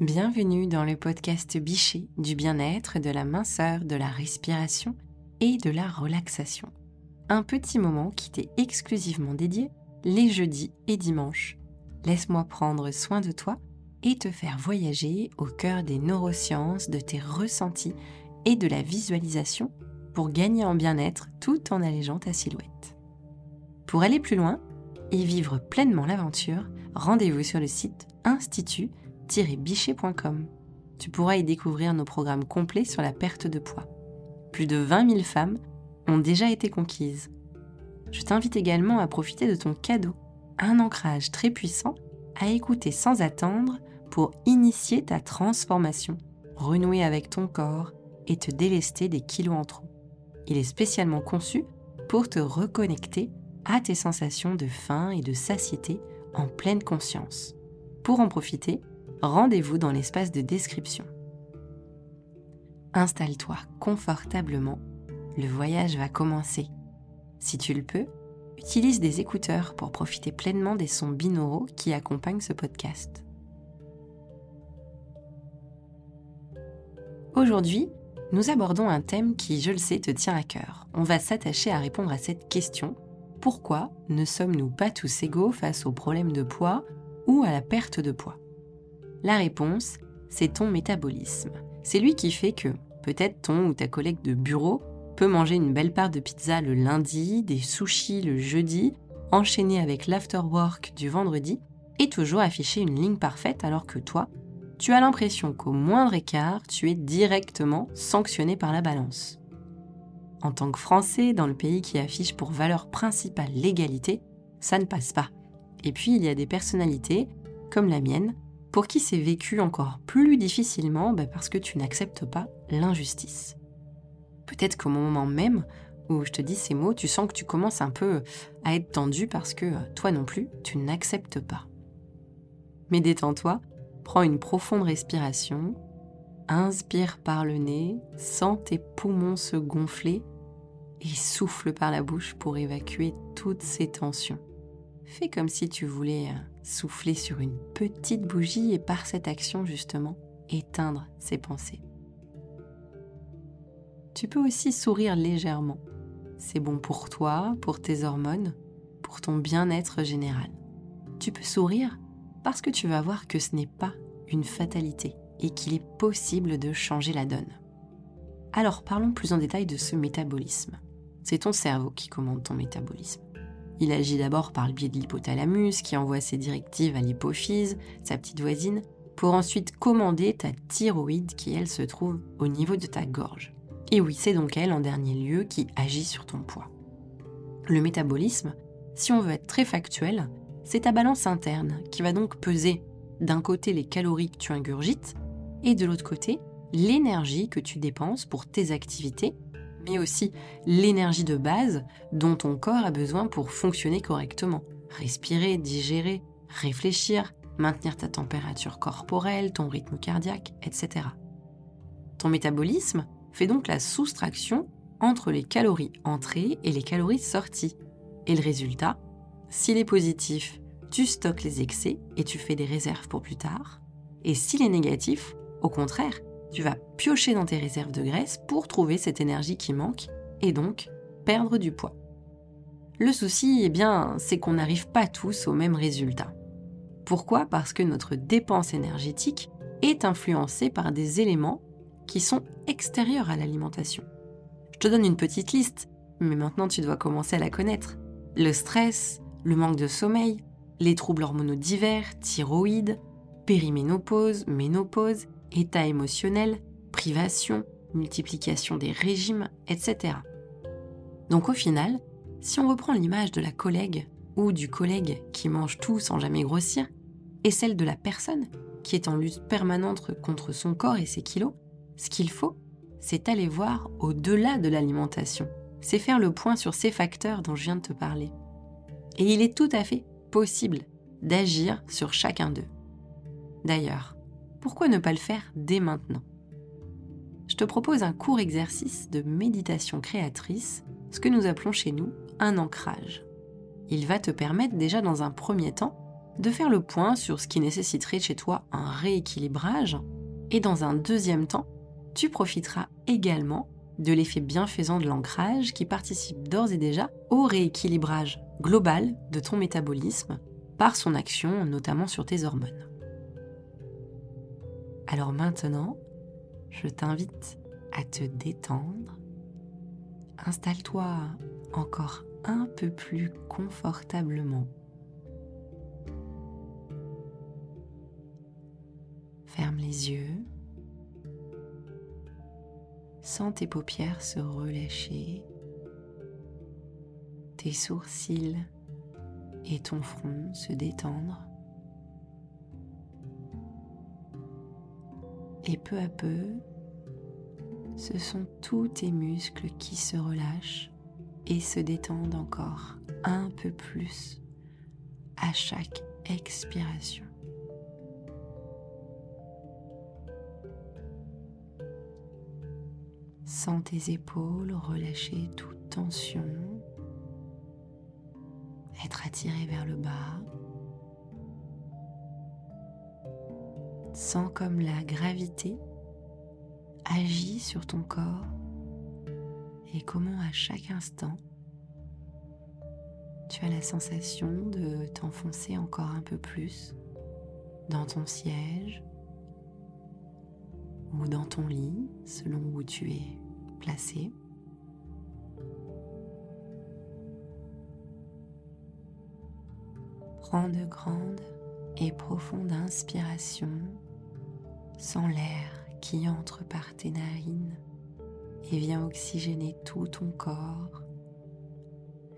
Bienvenue dans le podcast Bichet du bien-être, de la minceur, de la respiration et de la relaxation. Un petit moment qui t'est exclusivement dédié les jeudis et dimanches. Laisse-moi prendre soin de toi et te faire voyager au cœur des neurosciences, de tes ressentis et de la visualisation pour gagner en bien-être tout en allégeant ta silhouette. Pour aller plus loin et vivre pleinement l'aventure, rendez-vous sur le site institut bichet.com. Tu pourras y découvrir nos programmes complets sur la perte de poids. Plus de 20 000 femmes ont déjà été conquises. Je t'invite également à profiter de ton cadeau, un ancrage très puissant à écouter sans attendre pour initier ta transformation, renouer avec ton corps et te délester des kilos en trop. Il est spécialement conçu pour te reconnecter à tes sensations de faim et de satiété en pleine conscience. Pour en profiter, rendez-vous dans l'espace de description. Installe-toi confortablement, le voyage va commencer. Si tu le peux, utilise des écouteurs pour profiter pleinement des sons binauraux qui accompagnent ce podcast. Aujourd'hui, nous abordons un thème qui, je le sais, te tient à cœur. On va s'attacher à répondre à cette question. Pourquoi ne sommes-nous pas tous égaux face au problème de poids ou à la perte de poids? La réponse, c'est ton métabolisme. C'est lui qui fait que peut-être ton ou ta collègue de bureau peut manger une belle part de pizza le lundi, des sushis le jeudi, enchaîner avec l'afterwork du vendredi et toujours afficher une ligne parfaite alors que toi, tu as l'impression qu'au moindre écart, tu es directement sanctionné par la balance. En tant que Français, dans le pays qui affiche pour valeur principale l'égalité, ça ne passe pas. Et puis il y a des personnalités, comme la mienne, pour qui c'est vécu encore plus difficilement bah, parce que tu n'acceptes pas l'injustice. Peut-être qu'au moment même où je te dis ces mots, tu sens que tu commences un peu à être tendu parce que toi non plus, tu n'acceptes pas. Mais détends-toi, prends une profonde respiration, inspire par le nez, sens tes poumons se gonfler et souffle par la bouche pour évacuer toutes ces tensions. Fais comme si tu voulais euh, souffler sur une petite bougie et par cette action justement éteindre ces pensées. Tu peux aussi sourire légèrement. C'est bon pour toi, pour tes hormones, pour ton bien-être général. Tu peux sourire parce que tu vas voir que ce n'est pas une fatalité et qu'il est possible de changer la donne. Alors parlons plus en détail de ce métabolisme. C'est ton cerveau qui commande ton métabolisme. Il agit d'abord par le biais de l'hypothalamus qui envoie ses directives à l'hypophyse, sa petite voisine, pour ensuite commander ta thyroïde qui, elle, se trouve au niveau de ta gorge. Et oui, c'est donc elle, en dernier lieu, qui agit sur ton poids. Le métabolisme, si on veut être très factuel, c'est ta balance interne qui va donc peser d'un côté les calories que tu ingurgites et de l'autre côté l'énergie que tu dépenses pour tes activités mais aussi l'énergie de base dont ton corps a besoin pour fonctionner correctement. Respirer, digérer, réfléchir, maintenir ta température corporelle, ton rythme cardiaque, etc. Ton métabolisme fait donc la soustraction entre les calories entrées et les calories sorties. Et le résultat, s'il est positif, tu stockes les excès et tu fais des réserves pour plus tard. Et s'il est négatif, au contraire, tu vas piocher dans tes réserves de graisse pour trouver cette énergie qui manque et donc perdre du poids. Le souci, eh bien, c'est qu'on n'arrive pas tous au même résultat. Pourquoi? Parce que notre dépense énergétique est influencée par des éléments qui sont extérieurs à l'alimentation. Je te donne une petite liste, mais maintenant tu dois commencer à la connaître. Le stress, le manque de sommeil, les troubles hormonaux divers, thyroïde, périménopause, ménopause, état émotionnel, privation, multiplication des régimes, etc. Donc au final, si on reprend l'image de la collègue ou du collègue qui mange tout sans jamais grossir, et celle de la personne qui est en lutte permanente contre son corps et ses kilos, ce qu'il faut, c'est aller voir au-delà de l'alimentation. C'est faire le point sur ces facteurs dont je viens de te parler. Et il est tout à fait possible d'agir sur chacun d'eux. D'ailleurs, pourquoi ne pas le faire dès maintenant? Je te propose un court exercice de méditation créatrice, ce que nous appelons chez nous un ancrage. Il va te permettre déjà dans un premier temps de faire le point sur ce qui nécessiterait chez toi un rééquilibrage. Et dans un deuxième temps, tu profiteras également de l'effet bienfaisant de l'ancrage qui participe d'ores et déjà au rééquilibrage global de ton métabolisme par son action notamment sur tes hormones. Alors maintenant, je t'invite à te détendre. Installe-toi encore un peu plus confortablement. Ferme les yeux. Sens tes paupières se relâcher, tes sourcils et ton front se détendre. Et peu à peu, ce sont tous tes muscles qui se relâchent et se détendent encore un peu plus à chaque expiration. Sens tes épaules relâcher toute tension, être attiré vers le bas. Sens comme la gravité agit sur ton corps et comment à chaque instant tu as la sensation de t'enfoncer encore un peu plus dans ton siège ou dans ton lit selon où tu es placé. Prends de grandes et profondes inspirations sans l'air qui entre par tes narines et vient oxygéner tout ton corps,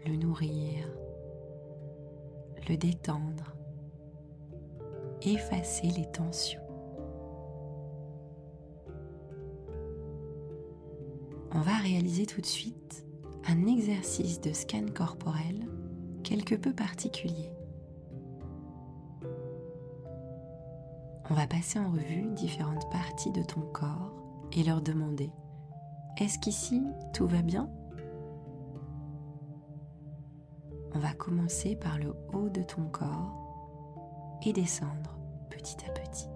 le nourrir, le détendre, effacer les tensions. On va réaliser tout de suite un exercice de scan corporel quelque peu particulier. On va passer en revue différentes parties de ton corps et leur demander Est-ce qu'ici tout va bien? On va commencer par le haut de ton corps et descendre petit à petit.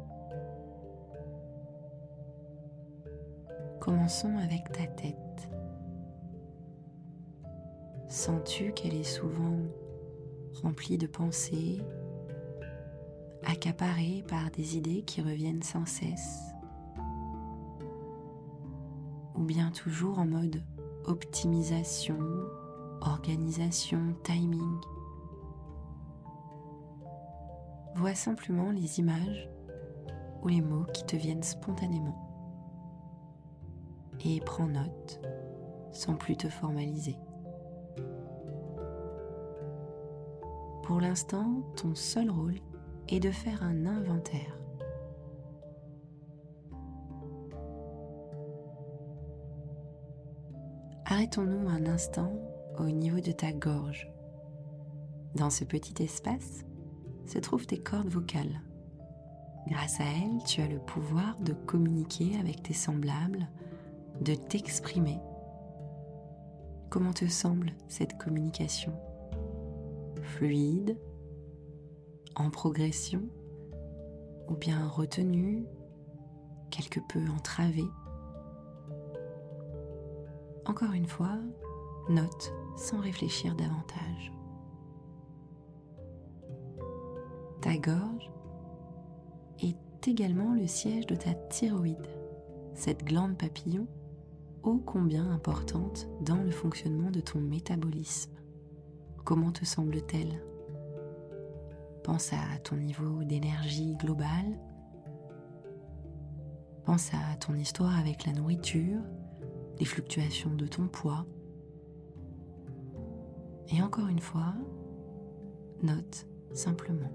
Commençons avec ta tête. Sens-tu qu'elle est souvent remplie de pensées, accaparée par des idées qui reviennent sans cesse. Ou bien toujours en mode optimisation, organisation, timing. Vois simplement les images ou les mots qui te viennent spontanément. Et prends note sans plus te formaliser. Pour l'instant, ton seul rôle est de faire un inventaire. Arrêtons-nous un instant au niveau de ta gorge. Dans ce petit espace se trouvent tes cordes vocales. Grâce à elles, tu as le pouvoir de communiquer avec tes semblables de t'exprimer. Comment te semble cette communication? Fluide En progression Ou bien retenue Quelque peu entravée Encore une fois, note sans réfléchir davantage. Ta gorge est également le siège de ta thyroïde, cette glande papillon ô combien importante dans le fonctionnement de ton métabolisme. Comment te semble-t-elle? Pense à ton niveau d'énergie globale. Pense à ton histoire avec la nourriture, les fluctuations de ton poids. Et encore une fois, note simplement.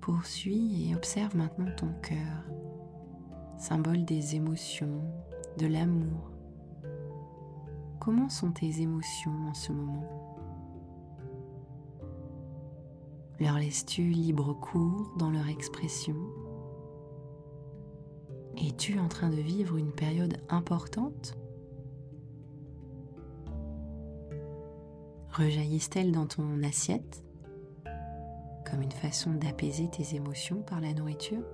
Poursuis et observe maintenant ton cœur, symbole des émotions, de l'amour. Comment sont tes émotions en ce moment? Leur laisses-tu libre cours dans leur expression? Es-tu en train de vivre une période importante? Rejaillissent-elles dans ton assiette? Comme une façon d'apaiser tes émotions par la nourriture?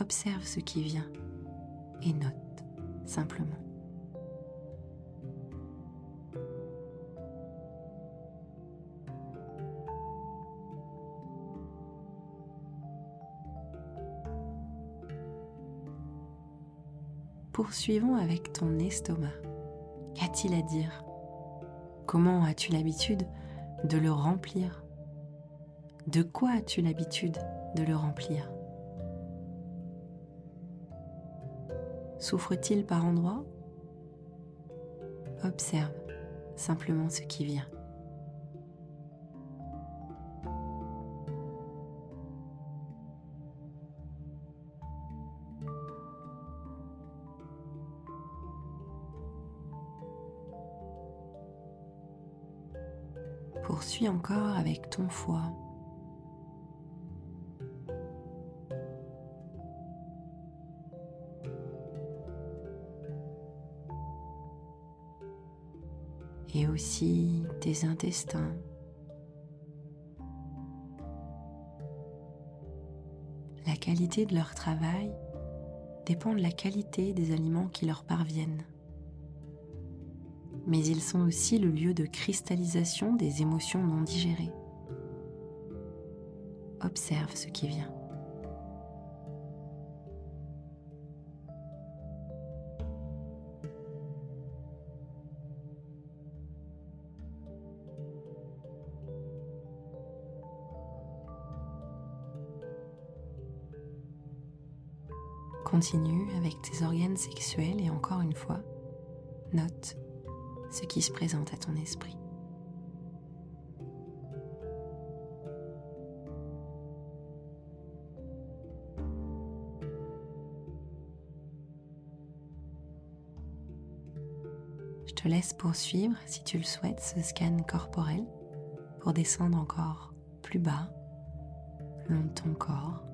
Observe ce qui vient et note simplement. Poursuivons avec ton estomac. Qu'a-t-il à dire? Comment as-tu l'habitude de le remplir? De quoi as-tu l'habitude de le remplir? Souffre-t-il par endroits? Observe simplement ce qui vient. Poursuis encore avec ton foie. Aussi tes intestins. La qualité de leur travail dépend de la qualité des aliments qui leur parviennent mais ils sont aussi le lieu de cristallisation des émotions non digérées. Observe ce qui vient. Continue avec tes organes sexuels et encore une fois, note ce qui se présente à ton esprit. Je te laisse poursuivre, si tu le souhaites, ce scan corporel pour descendre encore plus bas, le long de ton corps.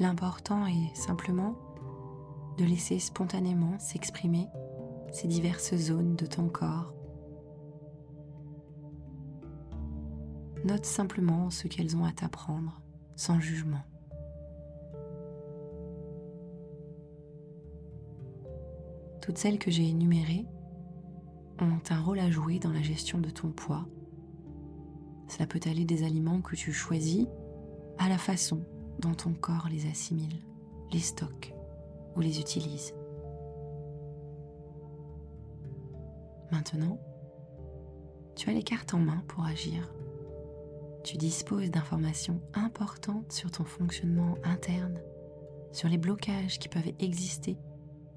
L'important est simplement de laisser spontanément s'exprimer ces diverses zones de ton corps. Note simplement ce qu'elles ont à t'apprendre, sans jugement. Toutes celles que j'ai énumérées ont un rôle à jouer dans la gestion de ton poids. Cela peut aller des aliments que tu choisis à la façon dont ton corps les assimile, les stocke ou les utilise. Maintenant, tu as les cartes en main pour agir. Tu disposes d'informations importantes sur ton fonctionnement interne, sur les blocages qui peuvent exister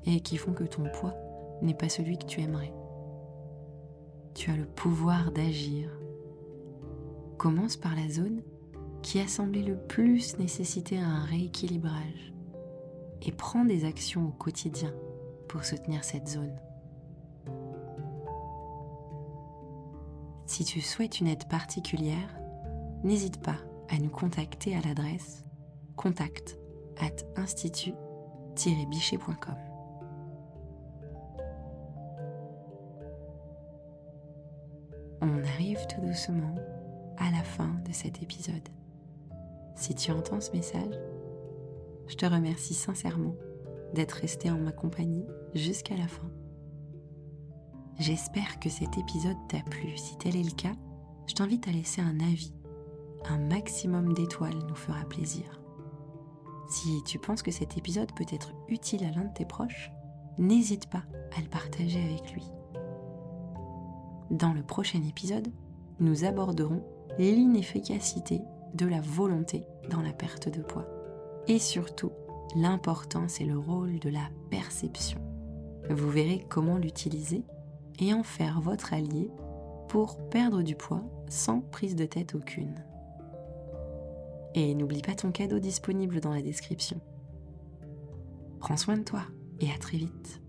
et qui font que ton poids n'est pas celui que tu aimerais. Tu as le pouvoir d'agir. Commence par la zone qui a semblé le plus nécessiter un rééquilibrage et prends des actions au quotidien pour soutenir cette zone. Si tu souhaites une aide particulière, n'hésite pas à nous contacter à l'adresse contact at institut-bichet.com. On arrive tout doucement à la fin de cet épisode. Si tu entends ce message, je te remercie sincèrement d'être resté en ma compagnie jusqu'à la fin. J'espère que cet épisode t'a plu. Si tel est le cas, je t'invite à laisser un avis. Un maximum d'étoiles nous fera plaisir. Si tu penses que cet épisode peut être utile à l'un de tes proches, n'hésite pas à le partager avec lui. Dans le prochain épisode, nous aborderons l'inefficacité de la volonté dans la perte de poids. Et surtout, l'importance et le rôle de la perception. Vous verrez comment l'utiliser et en faire votre allié pour perdre du poids sans prise de tête aucune. Et n'oublie pas ton cadeau disponible dans la description. Prends soin de toi et à très vite.